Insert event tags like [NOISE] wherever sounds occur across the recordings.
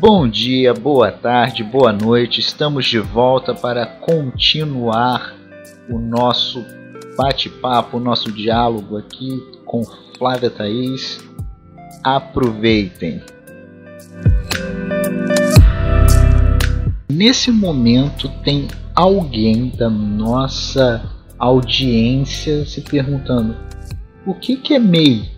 Bom dia, boa tarde, boa noite. Estamos de volta para continuar o nosso bate-papo, o nosso diálogo aqui com Flávia Thaís. Aproveitem. Nesse momento tem alguém da nossa audiência se perguntando: o que, que é MEI?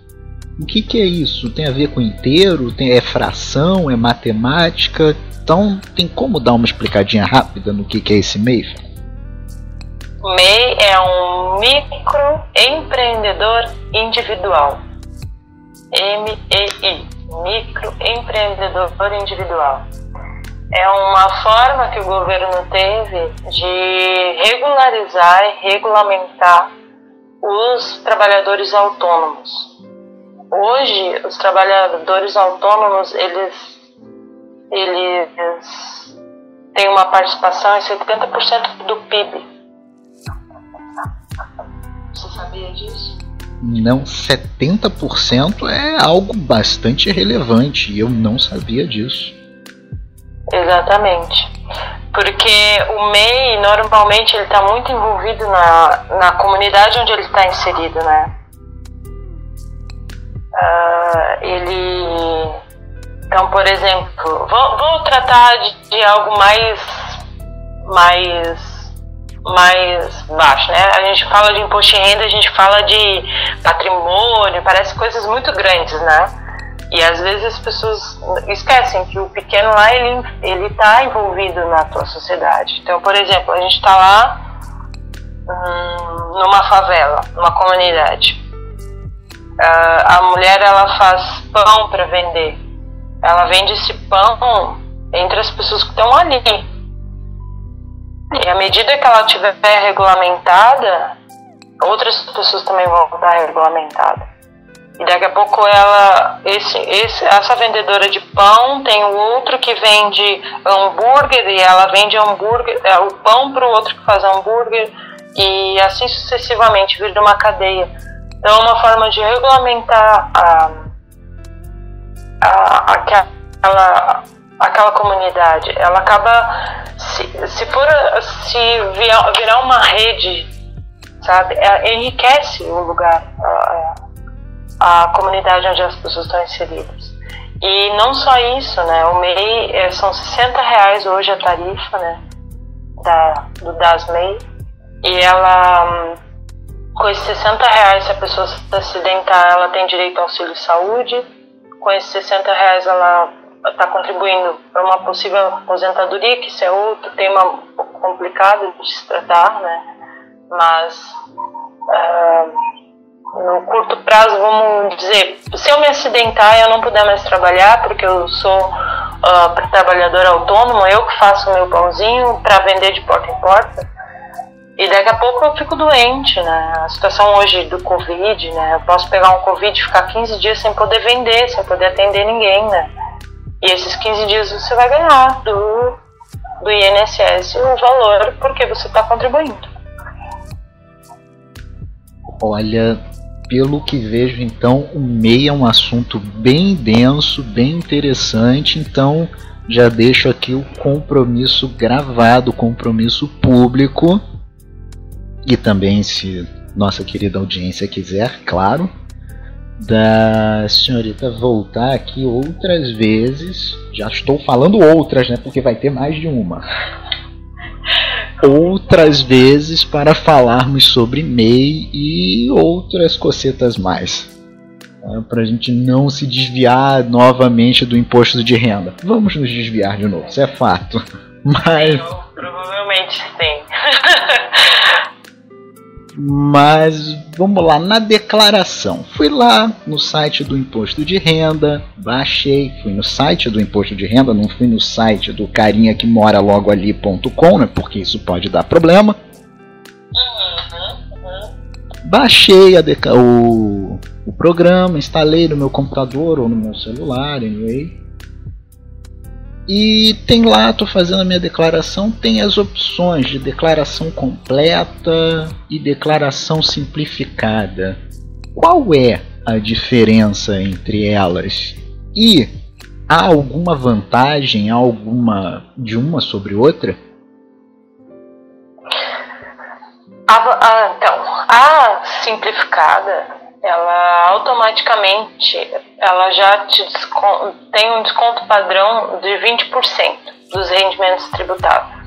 O que, que é isso? Tem a ver com inteiro? Tem, é fração? É matemática? Então, tem como dar uma explicadinha rápida no que, que é esse MEI? MEI é um microempreendedor individual. M-E-I, microempreendedor individual. É uma forma que o governo teve de regularizar e regulamentar os trabalhadores autônomos hoje os trabalhadores autônomos eles eles têm uma participação em 70% do PIB. Você sabia disso? Não, 70% é algo bastante relevante e eu não sabia disso. Exatamente. Porque o MEI normalmente ele está muito envolvido na, na comunidade onde ele está inserido, né? Uh, ele. Então, por exemplo, vou, vou tratar de, de, algo mais. mais mais baixo, né? A gente fala de imposto de renda, a gente fala de patrimônio, parece coisas muito grandes, né? E às vezes as pessoas esquecem que o pequeno lá ele ele está envolvido na tua sociedade. Então, por exemplo, a gente está lá hum, numa favela, numa comunidade a mulher ela faz pão para vender. Ela vende esse pão entre as pessoas que estão ali. E à medida que ela estiver regulamentada, outras pessoas também vão estar regulamentadas. E daqui a pouco ela, esse, esse, essa vendedora de pão tem o outro que vende hambúrguer e ela vende hambúrguer, é, o pão para o outro que faz hambúrguer e assim sucessivamente, vira uma cadeia. Então, é uma forma de regulamentar a, a, aquela, aquela comunidade. Ela acaba, se, se for se virar, uma rede, sabe, é, enriquece o lugar, a, a comunidade onde as pessoas estão inseridas. E não só isso, né? O MEI é, são 60 reais hoje a tarifa, né? Da, do DAS-MEI. E ela com esses 60 reais, se a pessoa se acidentar, ela tem direito ao auxílio saúde. Com esses 60 reais, ela está contribuindo para uma possível aposentadoria, que isso é outro tema complicado de se tratar, né? Mas uh, no curto prazo, vamos dizer, se eu me acidentar e eu não puder mais trabalhar, porque eu sou uh, trabalhador autônomo, eu que faço meu pãozinho para vender de porta em porta, e daqui a pouco eu fico doente, né? A situação hoje do Covid, né? Eu posso pegar um Covid e ficar 15 dias sem poder vender, sem poder atender ninguém, né? E esses 15 dias você vai ganhar do, do INSS o valor porque você está contribuindo. Olha, pelo que vejo, então, o MEI é um assunto bem denso, bem interessante, então já deixo aqui o compromisso gravado, compromisso público e também, se nossa querida audiência quiser, claro, da senhorita voltar aqui outras vezes. Já estou falando outras, né? Porque vai ter mais de uma. Outras vezes para falarmos sobre MEI e outras cocetas mais. Tá? Para a gente não se desviar novamente do imposto de renda. Vamos nos desviar de novo, isso é fato. [LAUGHS] Mas. Provavelmente sim. [LAUGHS] Mas vamos lá, na declaração. Fui lá no site do imposto de renda, baixei, fui no site do imposto de renda, não fui no site do carinha que mora logo ali.com, né? Porque isso pode dar problema. Baixei a o, o programa, instalei no meu computador ou no meu celular, anyway. E tem lá, estou fazendo a minha declaração, tem as opções de declaração completa e declaração simplificada. Qual é a diferença entre elas? E há alguma vantagem, alguma de uma sobre outra? A, a, então, a simplificada, ela automaticamente, ela já te tem um desconto padrão de 20% dos rendimentos tributáveis.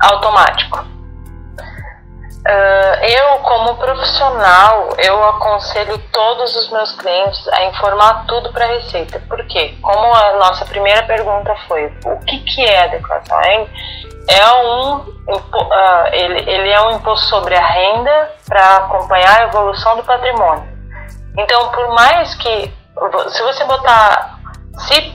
Automático. Uh, eu, como profissional, eu aconselho todos os meus clientes a informar tudo para a Receita. Por quê? Como a nossa primeira pergunta foi, o que, que é a declaração? É um, uh, ele, ele é um imposto sobre a renda para acompanhar a evolução do patrimônio. Então, por mais que, se você botar, se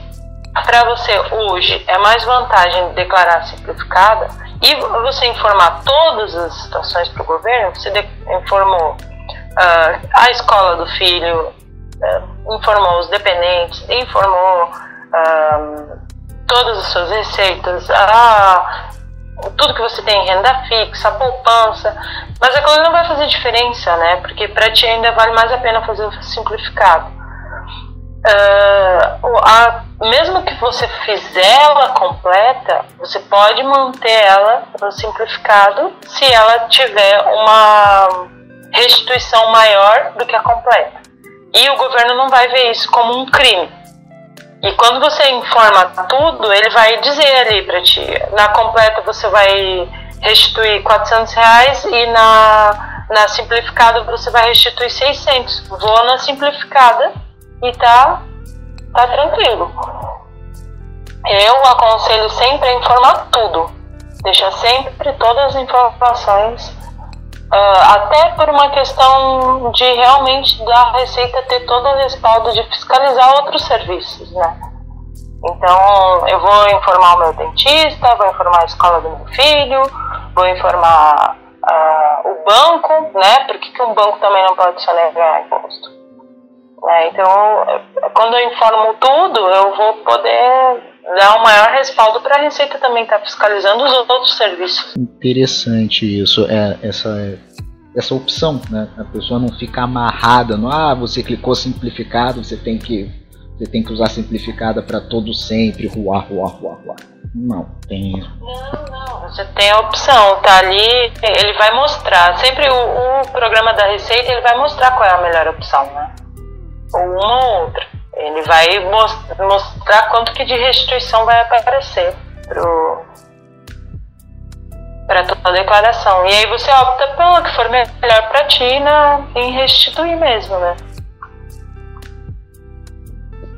para você hoje é mais vantagem declarar simplificada, e você informar todas as situações para o governo, você informou uh, a escola do filho, uh, informou os dependentes, informou todas as suas receitas, a, tudo que você tem em renda fixa, poupança, mas a coisa não vai fazer diferença, né? Porque para ti ainda vale mais a pena fazer o simplificado. Uh, a, mesmo que você fizer ela completa, você pode manter ela no simplificado se ela tiver uma restituição maior do que a completa. E o governo não vai ver isso como um crime. E quando você informa tudo, ele vai dizer ali para ti: na completa você vai restituir 400 reais e na, na simplificada você vai restituir 600. Vou na simplificada e tá, tá tranquilo. Eu aconselho sempre a informar tudo, deixa sempre todas as informações, uh, até por uma questão de realmente da Receita ter todo o respaldo de fiscalizar outros serviços, né? Então, eu vou informar o meu dentista, vou informar a escola do meu filho, vou informar uh, o banco, né? Por que, que um banco também não pode sonegar imposto? Né? Então, quando eu informo tudo, eu vou poder dar um maior respaldo para a Receita também estar tá fiscalizando os outros serviços. Interessante isso, é, essa, essa opção, né? A pessoa não fica amarrada no ah, você clicou simplificado, você tem que você tem que usar simplificada para todo sempre, ruar, ruar, ruar, ruar. Não, tem. Não, não, você tem a opção, tá ali, ele vai mostrar. Sempre o, o programa da Receita ele vai mostrar qual é a melhor opção, né? ou uma ou outra. Ele vai mostrar quanto que de restituição vai aparecer para toda a declaração. E aí você opta pela que for melhor para ti na, em restituir mesmo, né?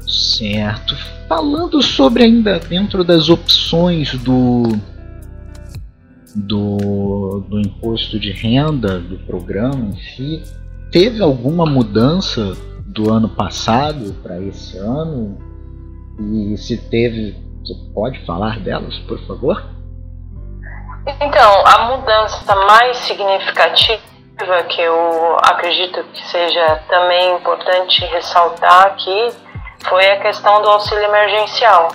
Certo. Falando sobre ainda dentro das opções do, do, do imposto de renda do programa em si, teve alguma mudança do ano passado para esse ano? E se teve, você pode falar delas, por favor? Então, a mudança mais significativa que eu acredito que seja também importante ressaltar aqui foi a questão do auxílio emergencial.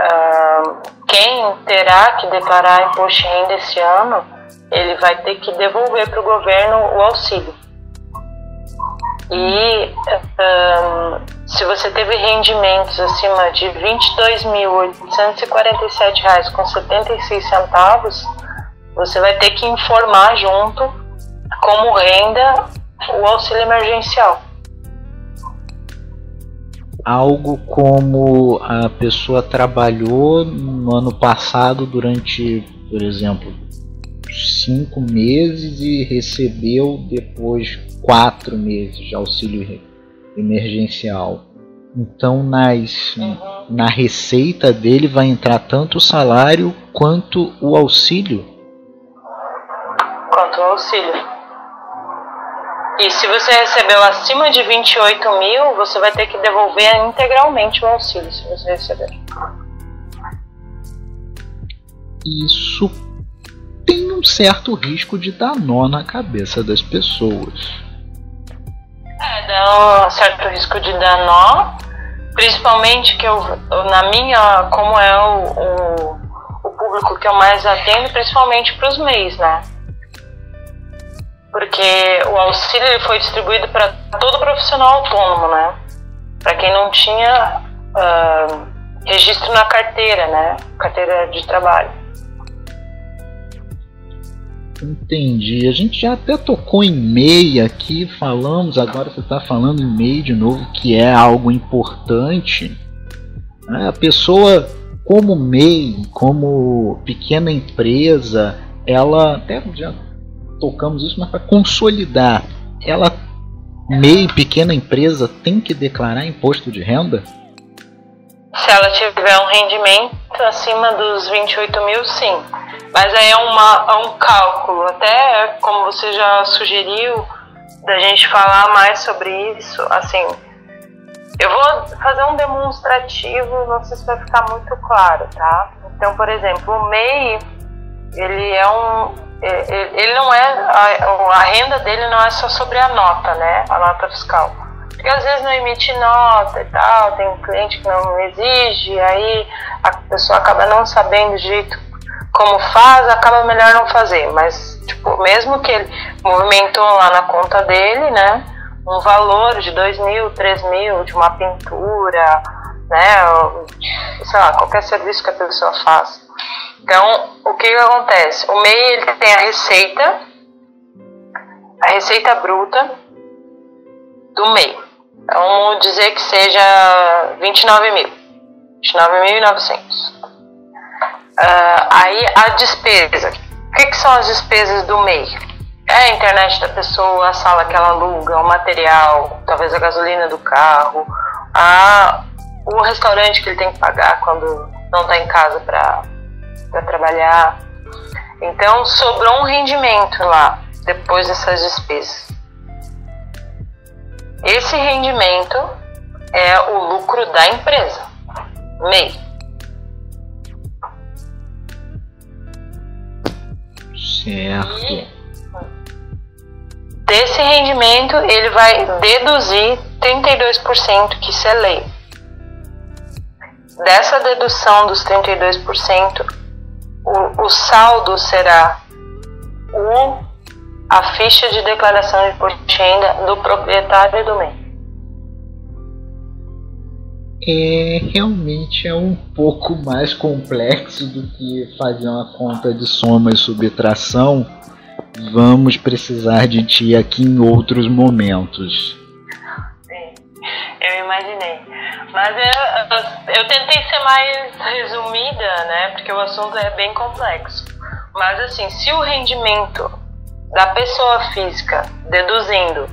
Uh, quem terá que declarar imposto de renda esse ano, ele vai ter que devolver para o governo o auxílio. E um, se você teve rendimentos acima de R$ 22.847,76, você vai ter que informar junto como renda o auxílio emergencial. Algo como a pessoa trabalhou no ano passado durante, por exemplo, cinco meses e recebeu depois quatro meses de auxílio emergencial. Então nas, uhum. na receita dele vai entrar tanto o salário quanto o auxílio. Quanto o auxílio. E se você recebeu acima de 28 mil, você vai ter que devolver integralmente o auxílio se você receber. Isso tem um certo risco de dar nó na cabeça das pessoas. Um certo risco de dar nó, principalmente que eu, na minha, como é o, o, o público que eu mais atendo, principalmente para os MEIs, né? Porque o auxílio foi distribuído para todo profissional autônomo, né? Para quem não tinha uh, registro na carteira, né? Carteira de trabalho. Entendi. A gente já até tocou em MEI aqui, falamos, agora você está falando em MEI de novo, que é algo importante. Né? A pessoa, como MEI, como pequena empresa, ela, até já tocamos isso, mas para consolidar, ela, MEI, pequena empresa, tem que declarar imposto de renda? Se ela tiver um rendimento acima dos 28 mil, sim. Mas aí é, uma, é um cálculo, até como você já sugeriu, da gente falar mais sobre isso, assim, eu vou fazer um demonstrativo, não sei se vai ficar muito claro, tá? Então, por exemplo, o MEI, ele é um, ele não é, a, a renda dele não é só sobre a nota, né? A nota fiscal porque às vezes não emite nota e tal, tem um cliente que não exige, aí a pessoa acaba não sabendo de jeito como faz, acaba melhor não fazer. Mas, tipo, mesmo que ele movimentou lá na conta dele, né, um valor de 2 mil, 3 mil, de uma pintura, né, sei lá, qualquer serviço que a pessoa faz. Então, o que, que acontece? O MEI ele tem a receita, a receita bruta do MEI. Vamos dizer que seja 29 mil. 29.900. Uh, aí a despesa. O que, que, são as despesas do MEI? É a internet da pessoa, a sala que ela aluga, o material, talvez a gasolina do carro, a, o restaurante que ele tem que pagar quando não está em casa para trabalhar. Então sobrou um rendimento lá depois dessas despesas. Esse rendimento é o lucro da empresa, MEI. Certo. E desse rendimento ele vai deduzir 32%, que isso é lei. Dessa dedução dos 32%, o, o saldo será o a ficha de declaração de imposto de renda do proprietário do bem. É, realmente é um pouco mais complexo do que fazer uma conta de soma e subtração. Vamos precisar de ti aqui em outros momentos. Sim, eu imaginei. Mas eu, eu, eu tentei ser mais resumida, né? Porque o assunto é bem complexo. Mas assim, se o rendimento da pessoa física, deduzindo,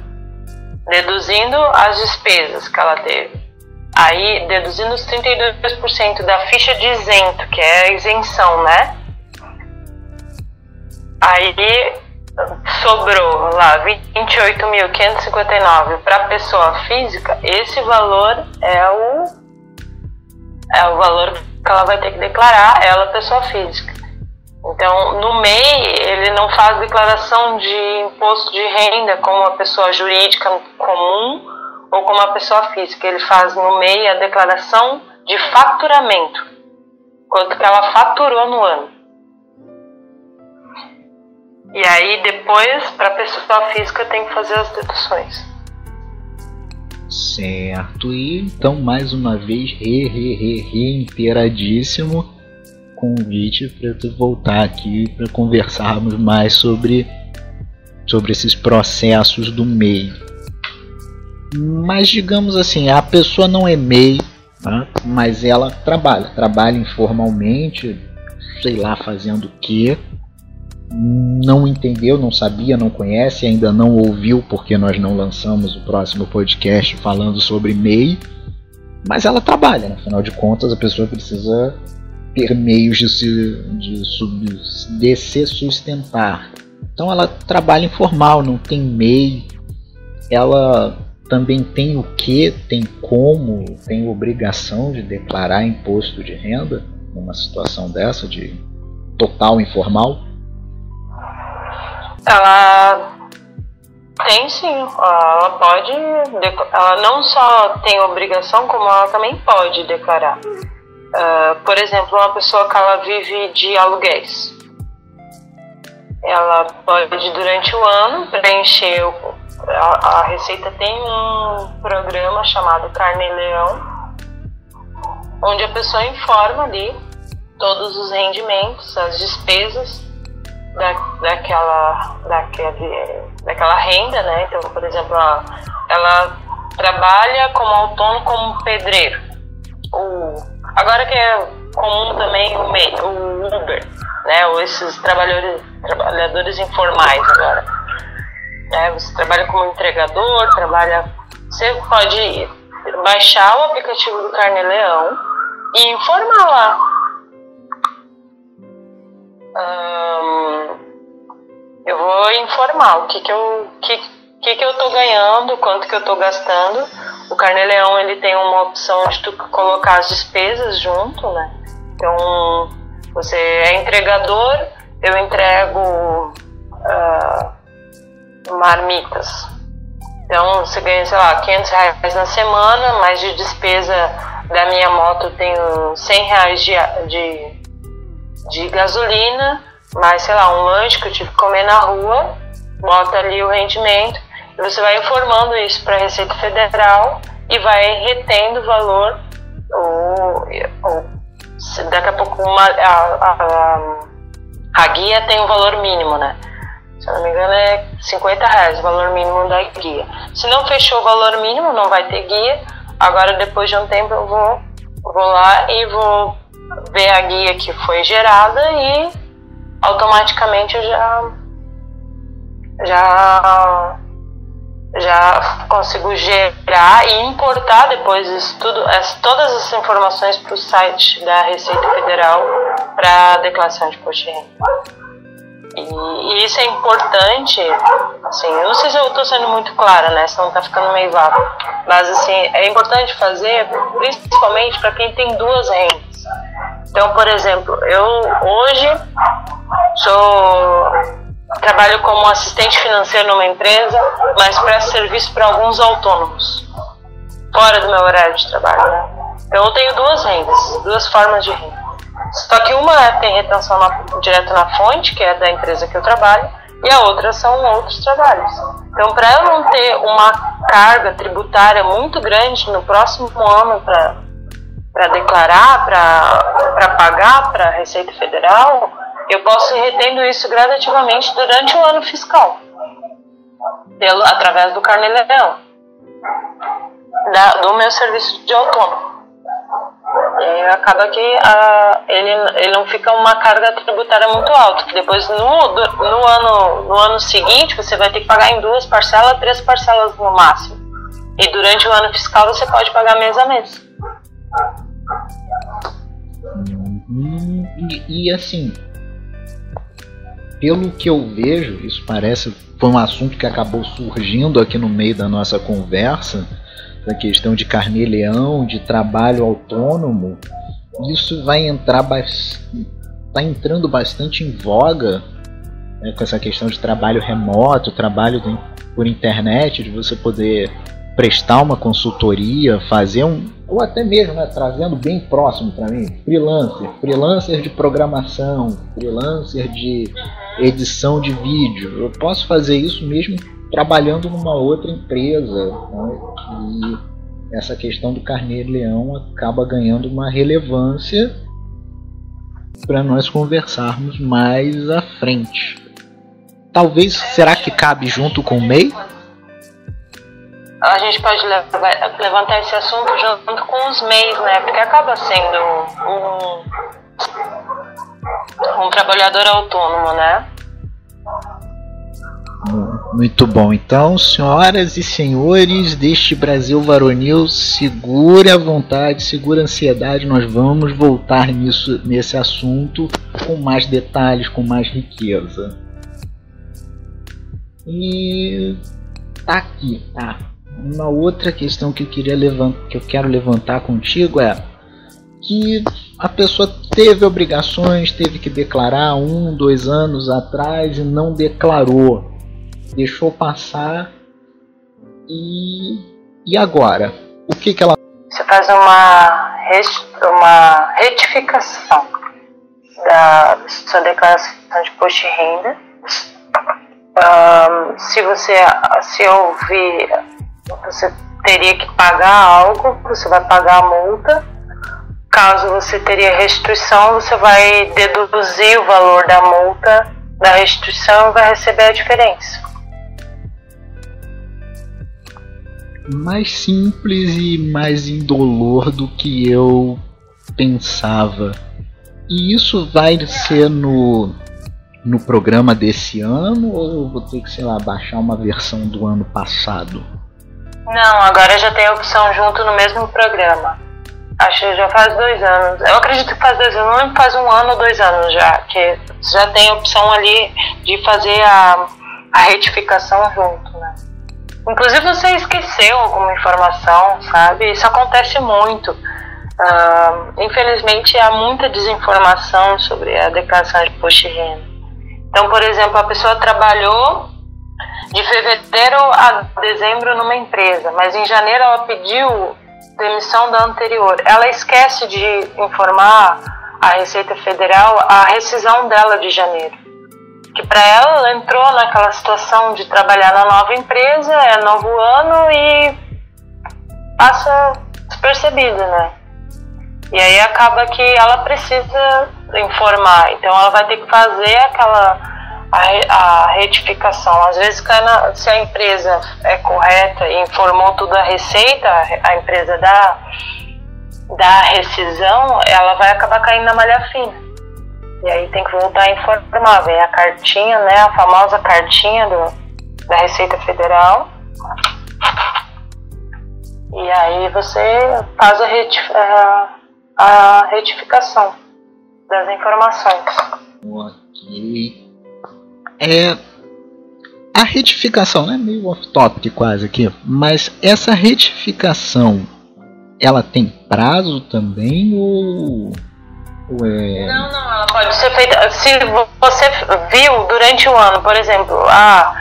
deduzindo as despesas que ela teve. Aí, deduzindo os 32% da ficha de isento, que é a isenção, né? Aí sobrou lá 28.559 para pessoa física, esse valor é o é o valor que ela vai ter que declarar, ela pessoa física. Então, no MEI, ele não faz declaração de imposto de renda como uma pessoa jurídica comum ou como uma pessoa física. Ele faz no MEI a declaração de faturamento, quanto que ela faturou no ano. E aí, depois, para a pessoa física, tem que fazer as deduções. Certo, e então mais uma vez, re, re, re, reiteradíssimo convite para tu voltar aqui para conversarmos mais sobre, sobre esses processos do MEI. Mas digamos assim, a pessoa não é MEI, tá? mas ela trabalha, trabalha informalmente, sei lá fazendo o que, não entendeu, não sabia, não conhece, ainda não ouviu porque nós não lançamos o próximo podcast falando sobre MEI, mas ela trabalha, afinal de contas a pessoa precisa ter meios de se, de, sub, de se sustentar. Então ela trabalha informal, não tem MEI, ela também tem o que, tem como, tem obrigação de declarar imposto de renda numa situação dessa de total informal? Ela tem sim, ela pode, ela não só tem obrigação, como ela também pode declarar. Uh, por exemplo, uma pessoa que ela vive de aluguéis. Ela pode, durante o ano, preencher. O, a, a, Receita tem um programa chamado Carne Leão, onde a pessoa informa ali todos os rendimentos, as despesas da, daquela, daquele, daquela renda, né? Então, por exemplo, ela trabalha como autônomo como pedreiro. O, agora que é comum também o, o Uber, né? Ou esses trabalhadores, trabalhadores informais agora. É, você trabalha como entregador, trabalha. Você pode baixar o aplicativo do Carne Leão e informar lá. eu vou informar o que, que eu que, que, que eu tô ganhando, quanto que eu tô gastando. O Carne Leão ele tem uma opção de tu colocar as despesas junto, né? Então você é entregador, eu entrego uh, marmitas. Então você ganha, sei lá, 500 reais na semana, mais de despesa da minha moto eu tenho 100 reais de, de, de gasolina, mais, sei lá, um lanche que eu tive que comer na rua, bota ali o rendimento, você vai informando isso para a Receita Federal e vai retendo o valor, ou, ou daqui a pouco uma, a, a, a guia tem um valor mínimo, né? Se eu não me engano é 50 reais o valor mínimo da guia. Se não fechou o valor mínimo, não vai ter guia. Agora depois de um tempo eu vou, vou lá e vou ver a guia que foi gerada e automaticamente eu já já já consigo gerar e importar depois isso tudo, as, todas as informações para o site da Receita Federal para a declaração de imposto de renda. E, isso é importante, assim, eu não sei se eu estou sendo muito clara, né, senão está ficando meio vago, mas assim, é importante fazer principalmente para quem tem duas rendas. Então, por exemplo, eu hoje sou trabalho como assistente financeiro numa empresa, mas presto serviço para alguns autônomos, fora do meu horário de trabalho. Né? Então eu tenho duas rendas, duas formas de renda. Só que uma tem retenção na, direto na fonte, que é da empresa que eu trabalho, e a outra são outros trabalhos. Então, para eu não ter uma carga tributária muito grande no próximo ano para declarar, para pagar para a Receita Federal, eu posso ir retendo isso gradativamente durante o ano fiscal, pelo, através do Carnê-Leão, do meu serviço de autônomo. E acaba que a, ele, ele não fica uma carga tributária muito alta, depois no, no, ano, no ano seguinte você vai ter que pagar em duas parcelas, três parcelas no máximo. E durante o ano fiscal você pode pagar mês a mês. Hum, e, e assim, pelo que eu vejo, isso parece foi um assunto que acabou surgindo aqui no meio da nossa conversa, da questão de carnê-leão, de trabalho autônomo. Isso vai entrar está entrando bastante em voga né, com essa questão de trabalho remoto, trabalho por internet, de você poder prestar uma consultoria, fazer um, ou até mesmo né, trazendo bem próximo para mim, freelancer, freelancer de programação, freelancer de edição de vídeo. Eu posso fazer isso mesmo trabalhando numa outra empresa. Né, e essa questão do carneiro-leão acaba ganhando uma relevância para nós conversarmos mais à frente. Talvez, será que cabe junto com o MEI? a gente pode levantar esse assunto junto com os MEIs, né? Porque acaba sendo um, um trabalhador autônomo, né? Muito bom. Então, senhoras e senhores deste Brasil varonil, segure a vontade, segure a ansiedade. Nós vamos voltar nisso, nesse assunto com mais detalhes, com mais riqueza. E tá aqui, tá? Uma outra questão que eu queria levantar, que eu quero levantar contigo é que a pessoa teve obrigações, teve que declarar um, dois anos atrás e não declarou, deixou passar. E e agora? O que que ela você faz uma uma retificação da sua declaração de imposto de renda. Um, se você se houver você teria que pagar algo, você vai pagar a multa. Caso você teria restituição, você vai deduzir o valor da multa da restituição e vai receber a diferença. Mais simples e mais indolor do que eu pensava. E isso vai ser no, no programa desse ano ou eu vou ter que, sei lá, baixar uma versão do ano passado? Não, agora já tem a opção junto no mesmo programa. Acho que já faz dois anos. Eu acredito que faz dois anos, não faz um ano ou dois anos já, que já tem a opção ali de fazer a, a retificação junto, né? Inclusive você esqueceu alguma informação, sabe? Isso acontece muito. Uh, infelizmente há muita desinformação sobre a declaração de de renda. Então, por exemplo, a pessoa trabalhou de fevereiro a dezembro numa empresa, mas em janeiro ela pediu demissão da anterior. Ela esquece de informar a Receita Federal a rescisão dela de janeiro. Que para ela, ela entrou naquela situação de trabalhar na nova empresa, é novo ano e passa despercebida, né? E aí acaba que ela precisa informar, então ela vai ter que fazer aquela a, a retificação. Às vezes, se a empresa é correta e informou tudo a receita, a empresa da, da rescisão, ela vai acabar caindo na malha fina. E aí tem que voltar a informar. Vem a cartinha, né? A famosa cartinha do, da Receita Federal. E aí você faz a, retif a, a retificação das informações. Ok. É, a retificação, né, meio off-topic quase aqui, mas essa retificação, ela tem prazo também ou, ou é... Não, não, ela pode ser feita. Se você viu durante o ano, por exemplo, ah,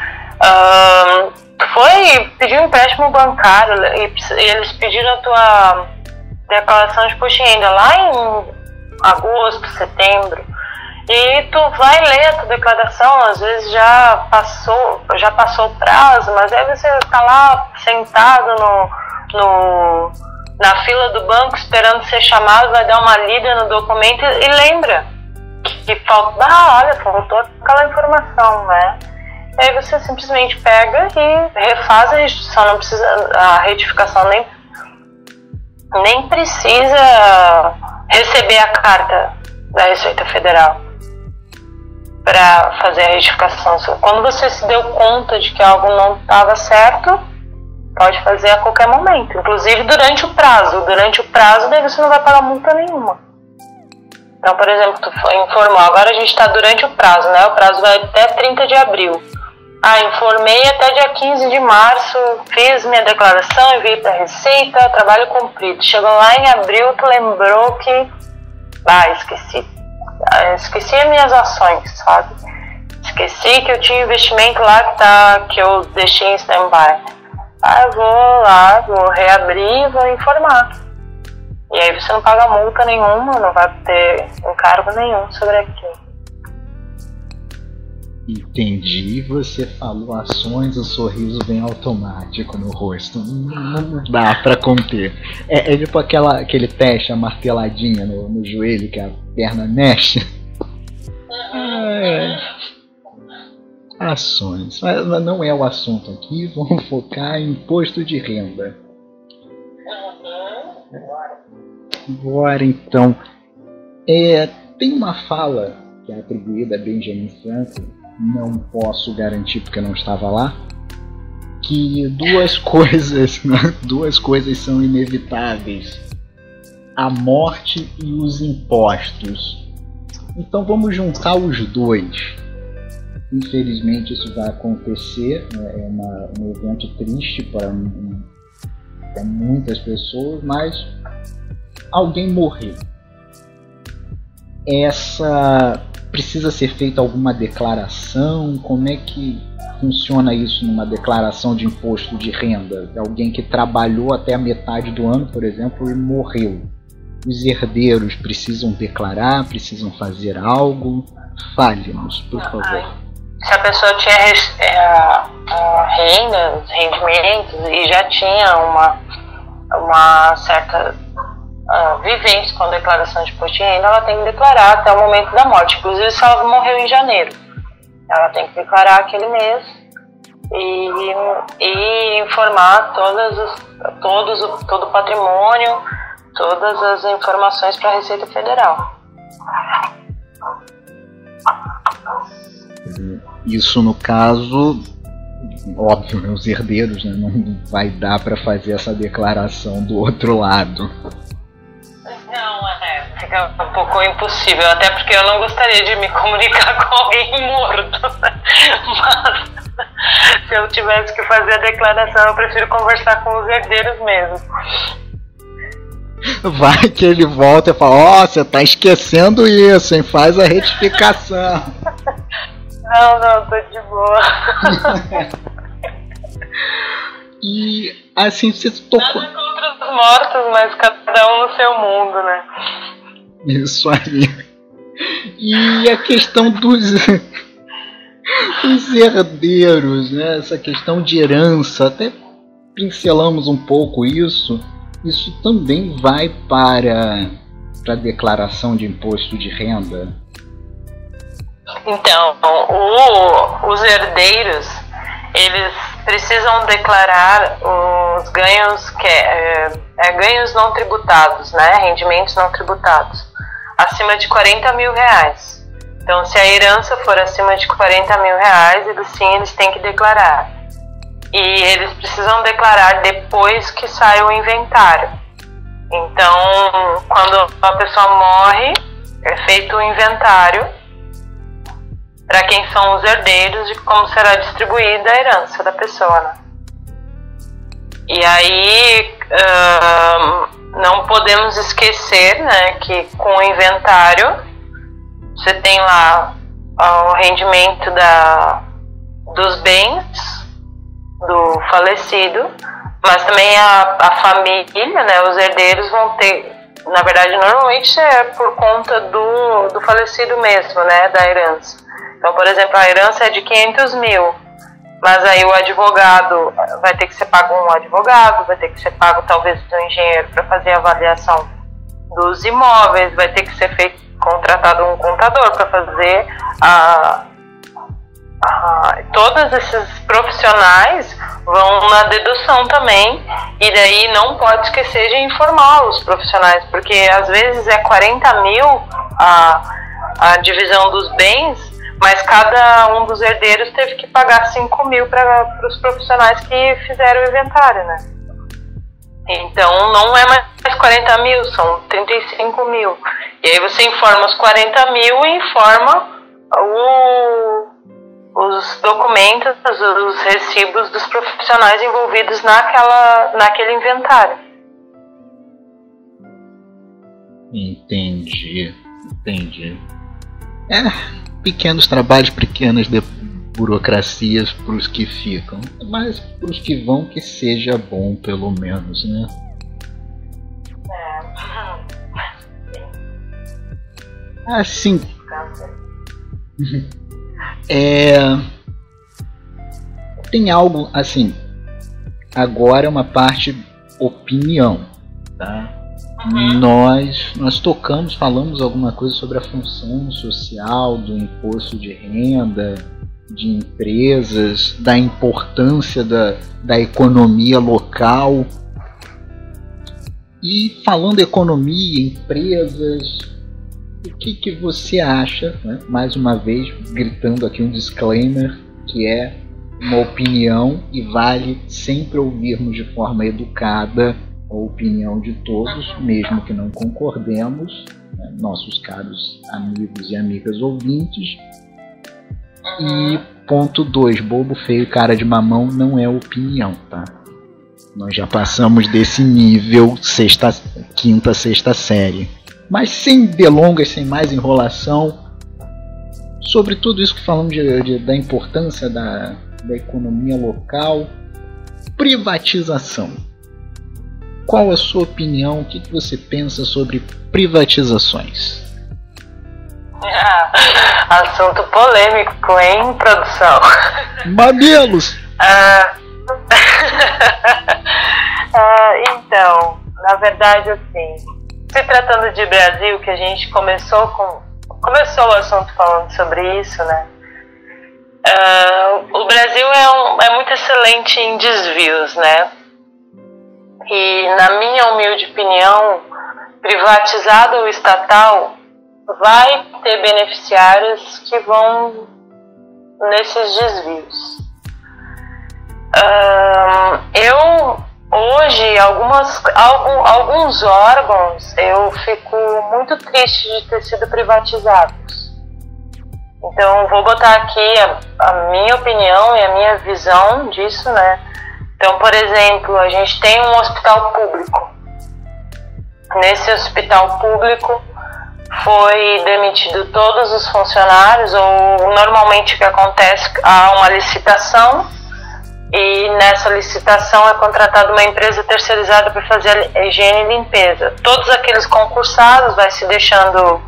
foi pedir um empréstimo bancário e eles pediram a tua declaração de renda lá em agosto, setembro e tu vai ler a tua declaração, às vezes já passou, já passou o prazo, mas aí você está lá sentado no, no, na fila do banco esperando ser chamado, vai dar uma lida no documento e, lembra que falta, ah, olha, faltou aquela informação, né? E aí você simplesmente pega e refaz a restituição, não precisa, a retificação nem, nem precisa receber a carta da Receita Federal para fazer a retificação. Quando você se deu conta de que algo não estava certo, pode fazer a qualquer momento, inclusive durante o prazo. Durante o prazo, daí você não vai pagar multa nenhuma. Então, por exemplo, tu informou, agora a gente está durante o prazo, né? O prazo vai até 30 de abril. Ah, informei até dia 15 de março, fiz minha declaração, enviei para a Receita, trabalho cumprido. Chegou lá em abril, tu lembrou que. Ah, esqueci esqueci as minhas ações, sabe? Esqueci que eu tinha investimento lá que, tá, que eu deixei em stand-by. Ah, eu vou lá, vou reabrir vou informar. E aí você não paga multa nenhuma, não vai ter encargo nenhum sobre aquilo. Entendi, você falou ações, o sorriso vem automático no rosto. Não dá pra conter. É, é tipo aquela, aquele teste, a marteladinha no, no joelho que a perna mexe. É. Ações. Mas não é o assunto aqui, vamos focar em imposto de renda. Agora então. É, tem uma fala que é atribuída a Benjamin Franklin não posso garantir porque não estava lá, que duas [LAUGHS] coisas, né? duas coisas são inevitáveis: a morte e os impostos. Então vamos juntar os dois. Infelizmente isso vai acontecer, né? é uma, um evento triste para, para muitas pessoas, mas alguém morreu. Essa precisa ser feita alguma declaração? Como é que funciona isso numa declaração de imposto de renda? Alguém que trabalhou até a metade do ano, por exemplo, e morreu. Os herdeiros precisam declarar, precisam fazer algo? Fale-nos, por favor. Se a pessoa tinha é, renda, rendimentos e já tinha uma, uma certa uh, viventes com a declaração de imposto de renda, ela tem que declarar até o momento da morte. Inclusive, se ela morreu em janeiro, ela tem que declarar aquele mês e, e informar todas os, todos, todo o patrimônio, todas as informações para a Receita Federal. Isso no caso, óbvio, né, os herdeiros né, não vai dar para fazer essa declaração do outro lado. Não, é, fica um pouco impossível, até porque eu não gostaria de me [LAUGHS] comunicar com alguém morto. Mas se eu tivesse que fazer a declaração, eu prefiro conversar com os herdeiros mesmo. Vai que ele volta e fala, ó, oh, você tá esquecendo isso, hein? Faz a retificação. [LAUGHS] Não, não, tô de boa. [LAUGHS] e assim, você tocou. Nada contra os mortos, mas cada um no seu mundo, né? Isso aí. E a questão dos. os herdeiros, né? Essa questão de herança, até pincelamos um pouco isso. Isso também vai para para a declaração de imposto de renda. Então, o, os herdeiros eles precisam declarar os ganhos que é, é, ganhos não tributados, né? Rendimentos não tributados acima de 40 mil reais. Então, se a herança for acima de 40 mil reais, eles sim eles têm que declarar. E eles precisam declarar depois que sai o inventário. Então, quando a pessoa morre, é feito o inventário para quem são os herdeiros de como será distribuída a herança da pessoa. Né? E aí, uh, não podemos esquecer né, que com o inventário você tem lá o rendimento da, dos bens do falecido, mas também a, a família, né, os herdeiros vão ter, na verdade, normalmente é por conta do, do falecido mesmo, né, da herança. Então, por exemplo, a herança é de 500 mil, mas aí o advogado vai ter que ser pago um advogado, vai ter que ser pago talvez um engenheiro para fazer a avaliação dos imóveis, vai ter que ser feito contratado um contador para fazer a, a, todos esses profissionais vão na dedução também e daí não pode esquecer de informar os profissionais porque às vezes é 40 mil a, a divisão dos bens mas cada um dos herdeiros teve que pagar 5 mil para os profissionais que fizeram o inventário, né? Então não é mais 40 mil, são 35 mil. E aí você informa os 40 mil e informa o, os documentos, os recibos dos profissionais envolvidos naquela, naquele inventário. Entendi, entendi. É, pequenos trabalhos, pequenas de burocracias para os que ficam, mas para os que vão que seja bom pelo menos, né? É. [LAUGHS] Assim. [LAUGHS] É. Tem algo assim. Agora é uma parte opinião, tá? Uhum. Nós, nós tocamos, falamos alguma coisa sobre a função social do imposto de renda, de empresas, da importância da, da economia local. E falando economia, empresas, o que, que você acha, né? mais uma vez gritando aqui um disclaimer, que é uma opinião e vale sempre ouvirmos de forma educada a opinião de todos, mesmo que não concordemos, né? nossos caros amigos e amigas ouvintes, e ponto 2, bobo, feio, cara de mamão não é opinião, tá? Nós já passamos desse nível sexta, quinta, sexta série. Mas sem delongas, sem mais enrolação, sobre tudo isso que falamos de, de, da importância da, da economia local, privatização. Qual a sua opinião? O que, que você pensa sobre privatizações? [LAUGHS] assunto polêmico, hein, produção? [LAUGHS] Mamilos! Ah, [LAUGHS] ah, então, na verdade, assim, se tratando de Brasil, que a gente começou com começou o assunto falando sobre isso, né? Uh, o Brasil é, um, é muito excelente em desvios, né? E na minha humilde opinião, privatizado ou estatal vai ter beneficiários que vão nesses desvios. Uh, eu hoje algumas algum, alguns órgãos eu fico muito triste de ter sido privatizados. Então vou botar aqui a, a minha opinião e a minha visão disso, né? Então, por exemplo, a gente tem um hospital público. Nesse hospital público foi demitido todos os funcionários, ou normalmente o que acontece, há uma licitação e nessa licitação é contratada uma empresa terceirizada para fazer a higiene e limpeza. Todos aqueles concursados vai se deixando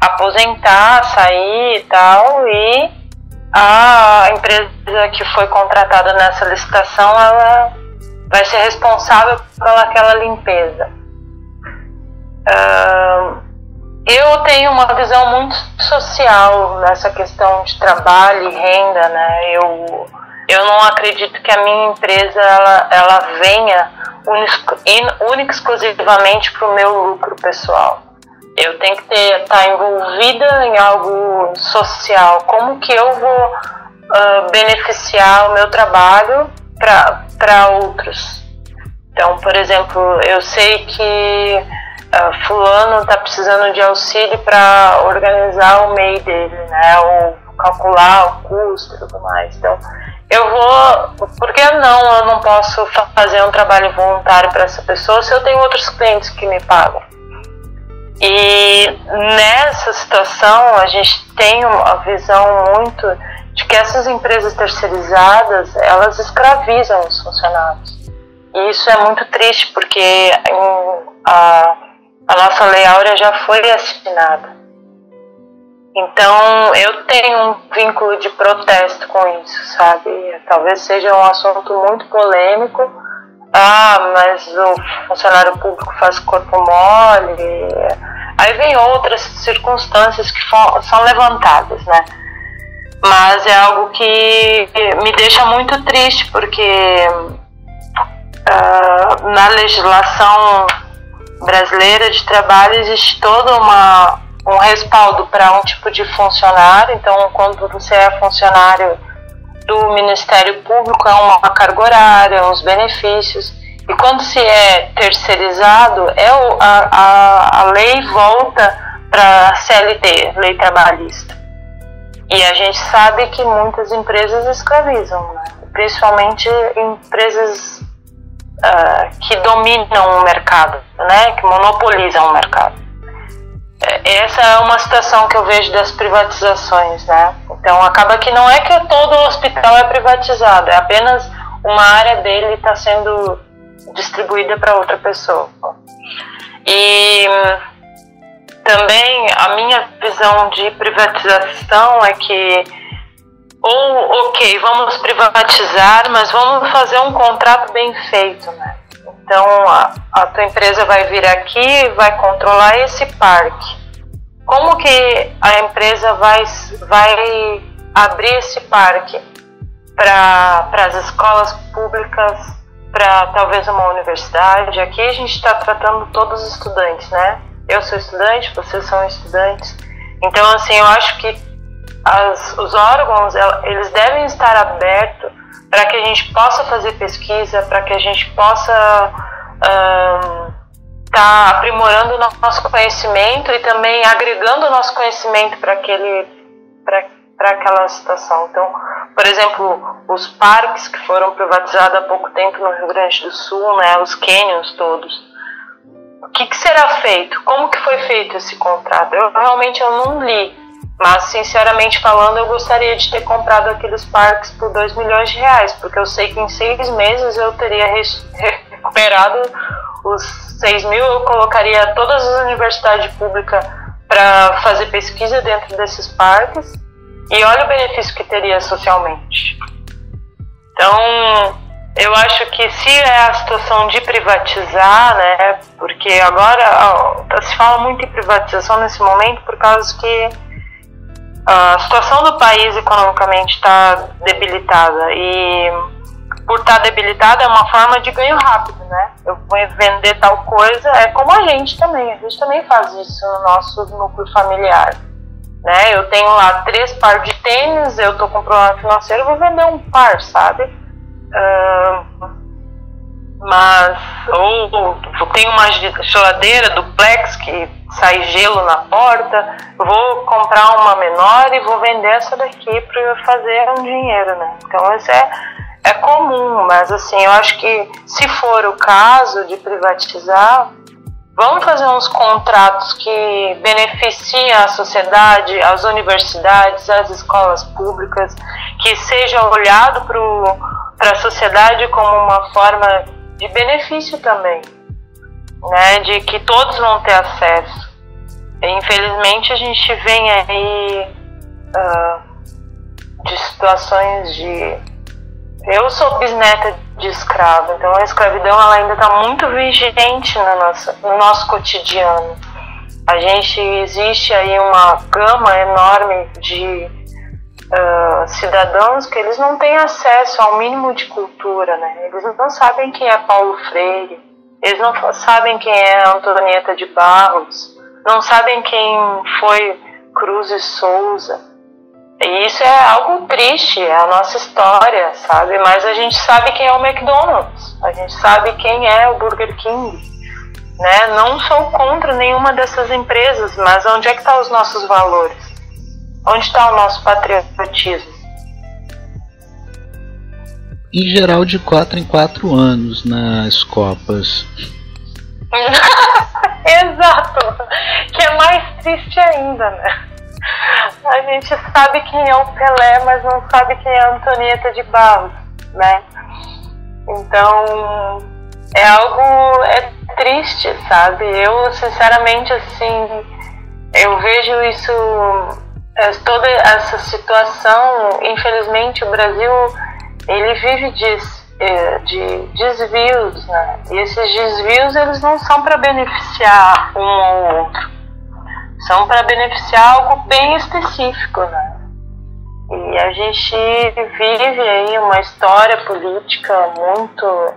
aposentar, sair e tal, e a empresa que foi contratada nessa licitação ela vai ser responsável pelaquela limpeza. Eu tenho uma visão muito social nessa questão de trabalho e renda, né? Eu eu não acredito que a minha empresa ela, ela venha única exclusivamente para o meu lucro pessoal. Eu tenho que estar tá envolvida em algo social. Como que eu vou uh, beneficiar o meu trabalho para outros? Então, por exemplo, eu sei que uh, fulano está precisando de auxílio para organizar o MEI dele, né? Ou calcular o custo e tudo mais. Então, eu vou. Por que não eu não posso fazer um trabalho voluntário para essa pessoa se eu tenho outros clientes que me pagam? E nessa situação a gente tem uma visão muito de que essas empresas terceirizadas elas escravizam os funcionários. E isso é muito triste porque a, a nossa lei áurea já foi assinada. Então eu tenho um vínculo de protesto com isso, sabe? Talvez seja um assunto muito polêmico. Ah, mas o funcionário público faz corpo mole. Aí vem outras circunstâncias que são levantadas, né? Mas é algo que me deixa muito triste, porque uh, na legislação brasileira de trabalho existe toda uma um respaldo para um tipo de funcionário. Então, quando você é funcionário do Ministério Público, é uma carga horária, uns benefícios. E quando se é terceirizado, é o, a, a, a lei volta para a CLT, lei trabalhista. E a gente sabe que muitas empresas escravizam, né? principalmente empresas uh, que dominam o mercado, né? que monopolizam o mercado essa é uma situação que eu vejo das privatizações, né? Então acaba que não é que todo o hospital é privatizado, é apenas uma área dele está sendo distribuída para outra pessoa. E também a minha visão de privatização é que ou ok, vamos privatizar, mas vamos fazer um contrato bem feito, né? Então a, a tua empresa vai vir aqui, vai controlar esse parque como que a empresa vai, vai abrir esse parque para as escolas públicas, para talvez uma universidade? Aqui a gente está tratando todos os estudantes, né? Eu sou estudante, vocês são estudantes. Então, assim, eu acho que as, os órgãos, eles devem estar abertos para que a gente possa fazer pesquisa, para que a gente possa... Um, está aprimorando o nosso conhecimento e também agregando o nosso conhecimento para aquele para aquela situação. Então, por exemplo, os parques que foram privatizados há pouco tempo no Rio Grande do Sul, né, os canyons todos. O que, que será feito? Como que foi feito esse contrato? Eu realmente eu não li, mas sinceramente falando, eu gostaria de ter comprado aqueles parques por 2 milhões de reais, porque eu sei que em seis meses eu teria [LAUGHS] recuperado os 6 mil, eu colocaria todas as universidades públicas para fazer pesquisa dentro desses parques e olha o benefício que teria socialmente. Então, eu acho que se é a situação de privatizar, né, porque agora ó, se fala muito em privatização nesse momento por causa que a situação do país economicamente está debilitada e por estar tá debilitada é uma forma de ganho rápido, né? Eu vou vender tal coisa, é como a gente também, a gente também faz isso no nosso núcleo familiar. Né? Eu tenho lá três pares de tênis, eu tô com problema financeiro, vou vender um par, sabe? Mas ou tem uma geladeira duplex que sai gelo na porta, vou comprar uma menor e vou vender essa daqui para fazer um dinheiro, né? Então isso é, é comum, mas assim, eu acho que se for o caso de privatizar, vamos fazer uns contratos que beneficiem a sociedade, as universidades, as escolas públicas, que seja olhado para a sociedade como uma forma de benefício também, né? De que todos vão ter acesso. Infelizmente a gente vem aí uh, de situações de eu sou bisneta de escravo, então a escravidão ela ainda está muito vigente no nosso, no nosso cotidiano. A gente existe aí uma gama enorme de uh, cidadãos que eles não têm acesso ao mínimo de cultura, né? Eles não sabem quem é Paulo Freire, eles não sabem quem é Antonieta de Barros, não sabem quem foi Cruz e Souza. E isso é algo triste, é a nossa história, sabe? Mas a gente sabe quem é o McDonald's, a gente sabe quem é o Burger King. Né? Não sou contra nenhuma dessas empresas, mas onde é que estão tá os nossos valores? Onde está o nosso patriotismo? Em geral, de 4 em 4 anos nas Copas. [LAUGHS] Exato! Que é mais triste ainda, né? A gente sabe quem é o Pelé, mas não sabe quem é a Antonieta de Barros, né? Então, é algo é triste, sabe? Eu, sinceramente, assim, eu vejo isso toda essa situação, infelizmente, o Brasil ele vive de, é, de desvios, né? E esses desvios eles não são para beneficiar um ou outro, são para beneficiar algo bem específico, né? E a gente vive aí uma história política muito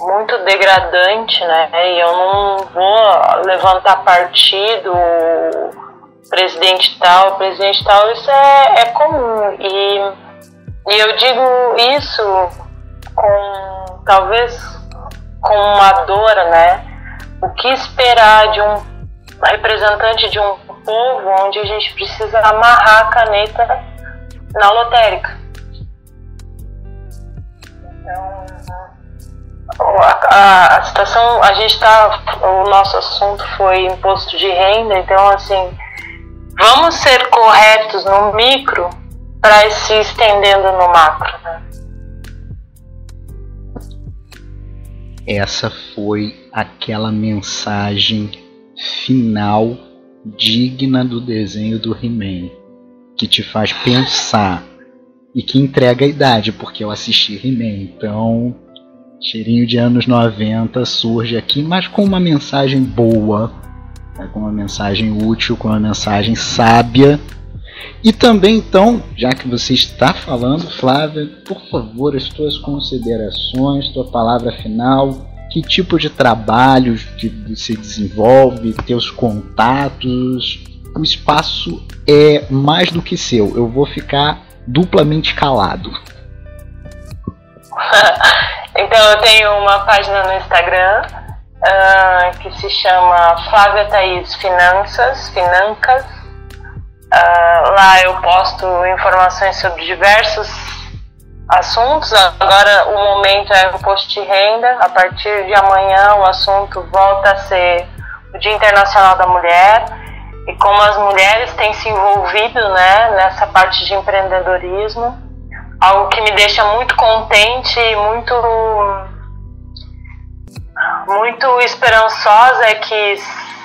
muito degradante, né? E eu não vou levantar partido presidente tal, presidente tal, isso é, é comum. E, e eu digo isso com talvez com uma dor, né? O que esperar de um representante de um povo onde a gente precisa amarrar a caneta na lotérica? Então, a, a, a situação, a gente está, o nosso assunto foi imposto de renda, então assim, vamos ser corretos no micro para ir se estendendo no macro. Né? Essa foi aquela mensagem final digna do desenho do He-Man, que te faz pensar e que entrega a idade, porque eu assisti He-Man, então cheirinho de anos 90 surge aqui, mas com uma mensagem boa né, com uma mensagem útil, com uma mensagem sábia. E também, então, já que você está falando, Flávia, por favor, as tuas considerações, tua palavra final, que tipo de trabalho que você desenvolve, teus contatos. O espaço é mais do que seu. Eu vou ficar duplamente calado. [LAUGHS] então eu tenho uma página no Instagram uh, que se chama Flávia Thaís Finanças, Financas. Uh, lá eu posto informações sobre diversos assuntos. Agora o momento é o post de renda. A partir de amanhã o assunto volta a ser o Dia Internacional da Mulher e como as mulheres têm se envolvido né, nessa parte de empreendedorismo. Algo que me deixa muito contente e muito muito esperançosa é que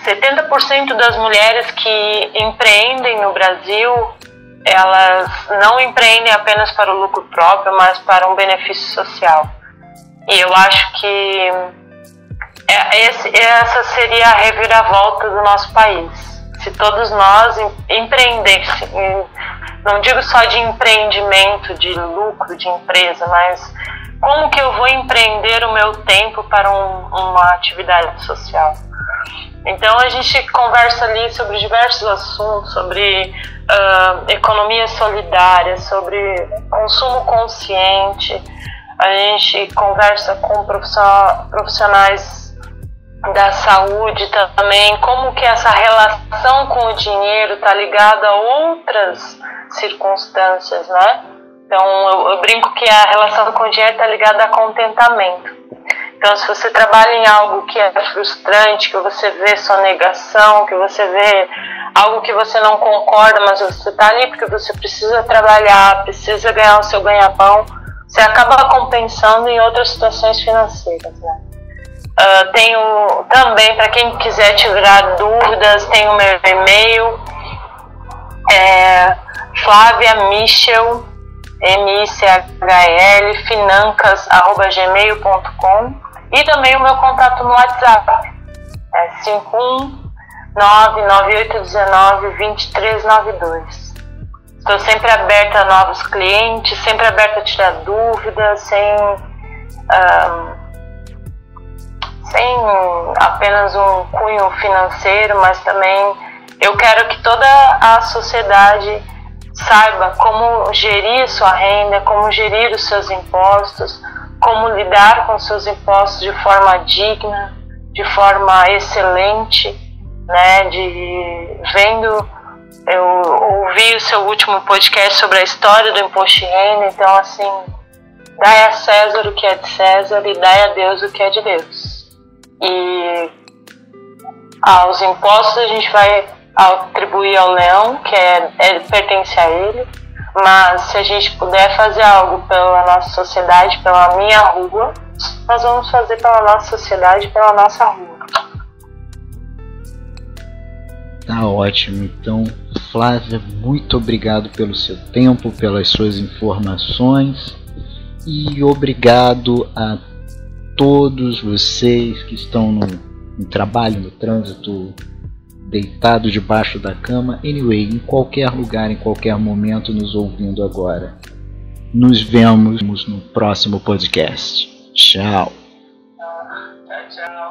70% das mulheres que empreendem no Brasil, elas não empreendem apenas para o lucro próprio, mas para um benefício social. E eu acho que é, essa seria a reviravolta do nosso país. Se todos nós empreendêssemos, não digo só de empreendimento, de lucro de empresa, mas como que eu vou empreender o meu tempo para um, uma atividade social? Então a gente conversa ali sobre diversos assuntos, sobre uh, economia solidária, sobre consumo consciente. A gente conversa com profissionais da saúde também, como que essa relação com o dinheiro está ligada a outras circunstâncias, né? Então eu, eu brinco que a relação com o dinheiro está ligada a contentamento. Então, se você trabalha em algo que é frustrante, que você vê sonegação, que você vê algo que você não concorda, mas você está ali porque você precisa trabalhar, precisa ganhar o seu ganha-pão, você acaba compensando em outras situações financeiras. Né? Uh, tenho também, para quem quiser tirar dúvidas, tem o meu e-mail, é Flávia Michel, M-I-C-H-L, financas.gmail.com e também o meu contato no WhatsApp. É 51998192392. Estou sempre aberta a novos clientes, sempre aberta a tirar dúvidas, sem, um, sem apenas um cunho financeiro, mas também eu quero que toda a sociedade saiba como gerir sua renda, como gerir os seus impostos, como lidar com seus impostos de forma digna, de forma excelente, né? De vendo, eu ouvi o seu último podcast sobre a história do imposto de renda, então assim, dai a César o que é de César e dai a Deus o que é de Deus. E aos impostos a gente vai atribuir ao leão, que é, é pertence a ele mas se a gente puder fazer algo pela nossa sociedade, pela minha rua, nós vamos fazer pela nossa sociedade, pela nossa rua. Tá ótimo. Então, Flávia, muito obrigado pelo seu tempo, pelas suas informações e obrigado a todos vocês que estão no, no trabalho, no trânsito, deitado debaixo da cama, anyway, em qualquer lugar, em qualquer momento, nos ouvindo agora. Nos vemos no próximo podcast. Tchau. Tchau, tchau.